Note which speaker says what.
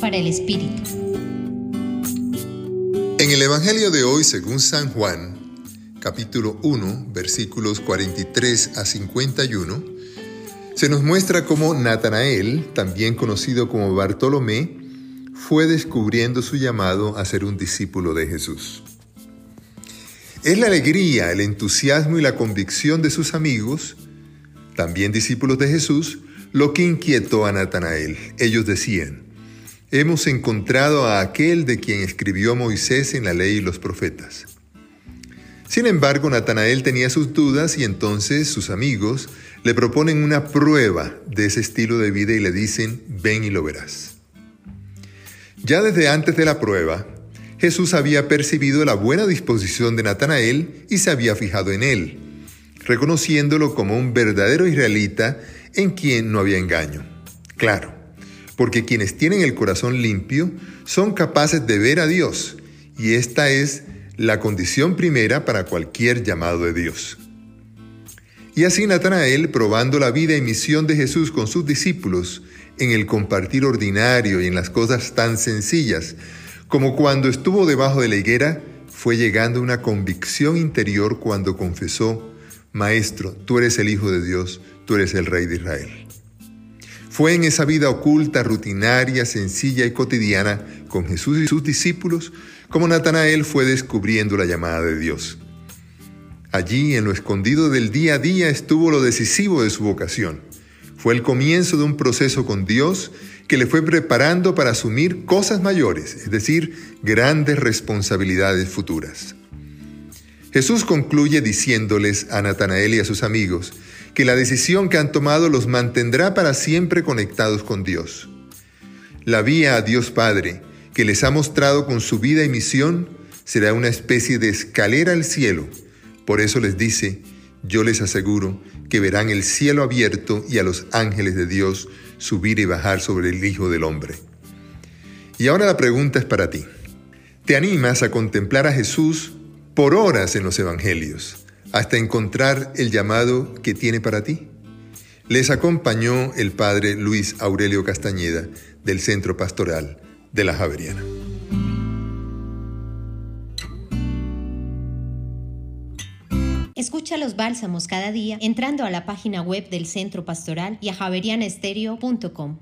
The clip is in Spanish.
Speaker 1: Para el Espíritu.
Speaker 2: En el Evangelio de hoy, según San Juan, capítulo 1, versículos 43 a 51, se nos muestra cómo Natanael, también conocido como Bartolomé, fue descubriendo su llamado a ser un discípulo de Jesús. Es la alegría, el entusiasmo y la convicción de sus amigos, también discípulos de Jesús, lo que inquietó a Natanael. Ellos decían, hemos encontrado a aquel de quien escribió Moisés en la ley y los profetas. Sin embargo, Natanael tenía sus dudas y entonces sus amigos le proponen una prueba de ese estilo de vida y le dicen, ven y lo verás. Ya desde antes de la prueba, Jesús había percibido la buena disposición de Natanael y se había fijado en él, reconociéndolo como un verdadero israelita en quien no había engaño. Claro, porque quienes tienen el corazón limpio son capaces de ver a Dios, y esta es la condición primera para cualquier llamado de Dios. Y así Natanael, probando la vida y misión de Jesús con sus discípulos, en el compartir ordinario y en las cosas tan sencillas, como cuando estuvo debajo de la higuera, fue llegando una convicción interior cuando confesó, Maestro, tú eres el Hijo de Dios, tú eres el Rey de Israel. Fue en esa vida oculta, rutinaria, sencilla y cotidiana con Jesús y sus discípulos como Natanael fue descubriendo la llamada de Dios. Allí, en lo escondido del día a día, estuvo lo decisivo de su vocación. Fue el comienzo de un proceso con Dios que le fue preparando para asumir cosas mayores, es decir, grandes responsabilidades futuras. Jesús concluye diciéndoles a Natanael y a sus amigos que la decisión que han tomado los mantendrá para siempre conectados con Dios. La vía a Dios Padre, que les ha mostrado con su vida y misión, será una especie de escalera al cielo. Por eso les dice, yo les aseguro que verán el cielo abierto y a los ángeles de Dios subir y bajar sobre el Hijo del Hombre. Y ahora la pregunta es para ti. ¿Te animas a contemplar a Jesús por horas en los Evangelios hasta encontrar el llamado que tiene para ti? Les acompañó el padre Luis Aurelio Castañeda del Centro Pastoral de la Javeriana.
Speaker 1: Escucha los bálsamos cada día entrando a la página web del Centro Pastoral y a javerianestereo.com.